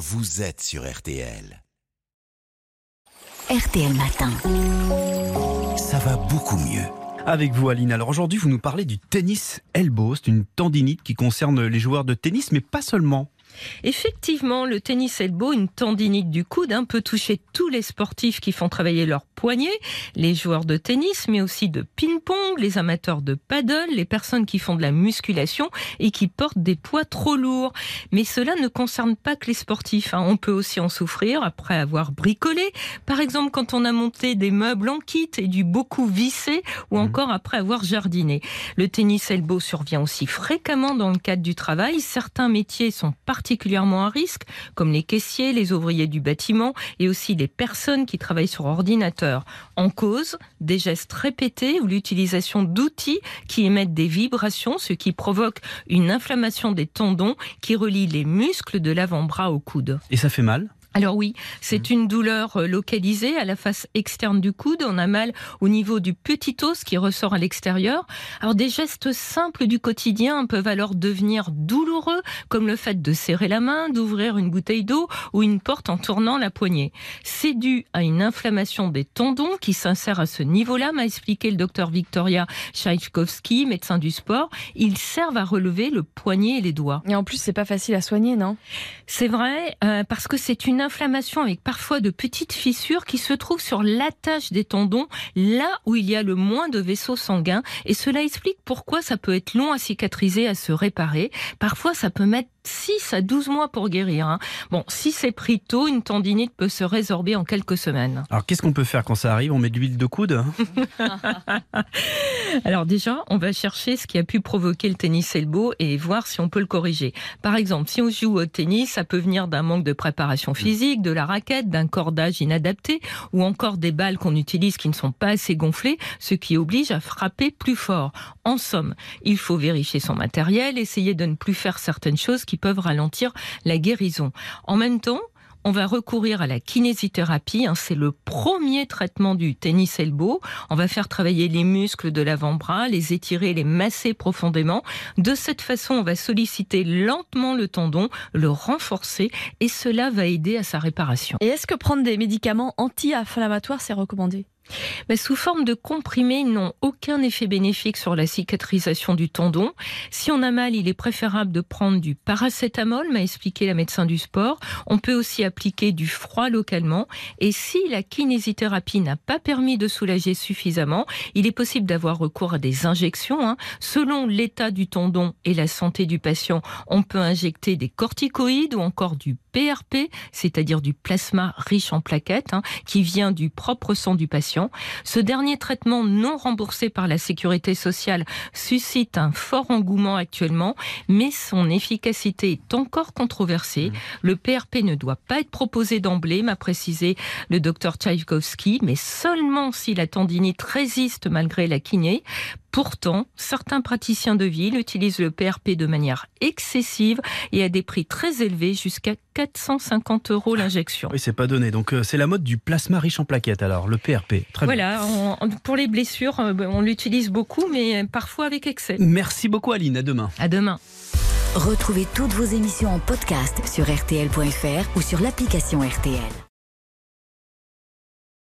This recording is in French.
vous êtes sur RTL. RTL Matin. Ça va beaucoup mieux. Avec vous, Aline. Alors aujourd'hui, vous nous parlez du tennis elbow. C'est une tendinite qui concerne les joueurs de tennis, mais pas seulement. Effectivement, le tennis elbow, une tendinite du coude, hein, peut toucher tous les sportifs qui font travailler leurs poignets, les joueurs de tennis, mais aussi de ping-pong, les amateurs de paddle, les personnes qui font de la musculation et qui portent des poids trop lourds. Mais cela ne concerne pas que les sportifs. Hein. On peut aussi en souffrir après avoir bricolé, par exemple quand on a monté des meubles en kit et du beaucoup vissé, ou Mhm. encore après avoir jardiné. Le tennis elbow survient aussi fréquemment dans le cadre du travail. Certains métiers sont particulièrement à risque, comme les caissiers, les ouvriers du bâtiment et aussi les personnes qui travaillent sur ordinateur. En cause, des gestes répétés ou l'utilisation d'outils qui émettent des vibrations, ce qui provoque une inflammation des tendons qui relient les muscles de l'avant-bras au coude. Et ça fait mal? Alors oui, c'est une douleur euh, localisée à la face externe du coude. On a mal au niveau du petit os qui ressort à l'extérieur. Alors des gestes simples du quotidien peuvent alors devenir douloureux, comme le fait de serrer la main, d'ouvrir une bouteille d'eau ou une porte en tournant la poignée. C'est dû à une inflammation des tendons qui s'insère à ce niveau-là, m'a expliqué le docteur Victoria Tchaïkovski, médecin du sport. Ils servent à relever le poignet et les doigts. Et en plus, c'est pas facile à soigner, non? C'est vrai, euh, parce que c'est une inflammation avec parfois de petites fissures qui se trouvent sur l'attache des tendons, là où il y a le moins de vaisseaux sanguins. Et cela explique pourquoi ça peut être long à cicatriser, à se réparer. Parfois, ça peut mettre 6 à 12 mois pour guérir. hein. Bon, si c'est pris tôt, une tendinite peut se résorber en quelques semaines. Alors qu'est-ce qu'on peut faire quand ça arrive? On met de l'huile de coude? Alors déjà, on va chercher ce qui a pu provoquer le tennis elbow et voir si on peut le corriger. Par exemple, si on joue au tennis, ça peut venir d'un manque de préparation physique, de la raquette, d'un cordage inadapté ou encore des balles qu'on utilise qui ne sont pas assez gonflées, ce qui oblige à frapper plus fort. En somme, il faut vérifier son matériel, essayer de ne plus faire certaines choses qui peuvent ralentir la guérison. En même temps, on va recourir à la kinésithérapie. hein, c'est le premier traitement du tennis elbow. On va faire travailler les muscles de l'avant-bras, les étirer, les masser profondément. De cette façon, on va solliciter lentement le tendon, le renforcer et cela va aider à sa réparation. Et est-ce que prendre des médicaments anti-inflammatoires, c'est recommandé? Mais sous forme de comprimés, ils n'ont aucun effet bénéfique sur la cicatrisation du tendon. Si on a mal, il est préférable de prendre du paracétamol, m'a expliqué la médecin du sport. On peut aussi appliquer du froid localement. Et si la kinésithérapie n'a pas permis de soulager suffisamment, il est possible d'avoir recours à des injections. hein. Selon l'état du tendon et la santé du patient, on peut injecter des corticoïdes ou encore du PRP, c'est-à-dire du plasma riche en plaquettes, hein, qui vient du propre sang du patient. Ce dernier traitement non remboursé par la sécurité sociale suscite un fort engouement actuellement, mais son efficacité est encore controversée. Le PRP ne doit pas être proposé d'emblée, m'a précisé le docteur Tchaïkovski, mais seulement si la tendinite résiste malgré la kiné. Pourtant, certains praticiens de ville utilisent le PRP de manière excessive et à des prix très élevés, jusqu'à 450 euros l'injection. Oui, c'est pas donné. Donc euh, c'est la mode du plasma riche en plaquettes alors, le PRP. Très bien. Voilà, on- pour les blessures, euh, on l'utilise beaucoup, mais parfois avec excès. Merci beaucoup Aline, à demain. À demain. Retrouvez toutes vos émissions en podcast sur RTL.fr ou sur l'application RTL.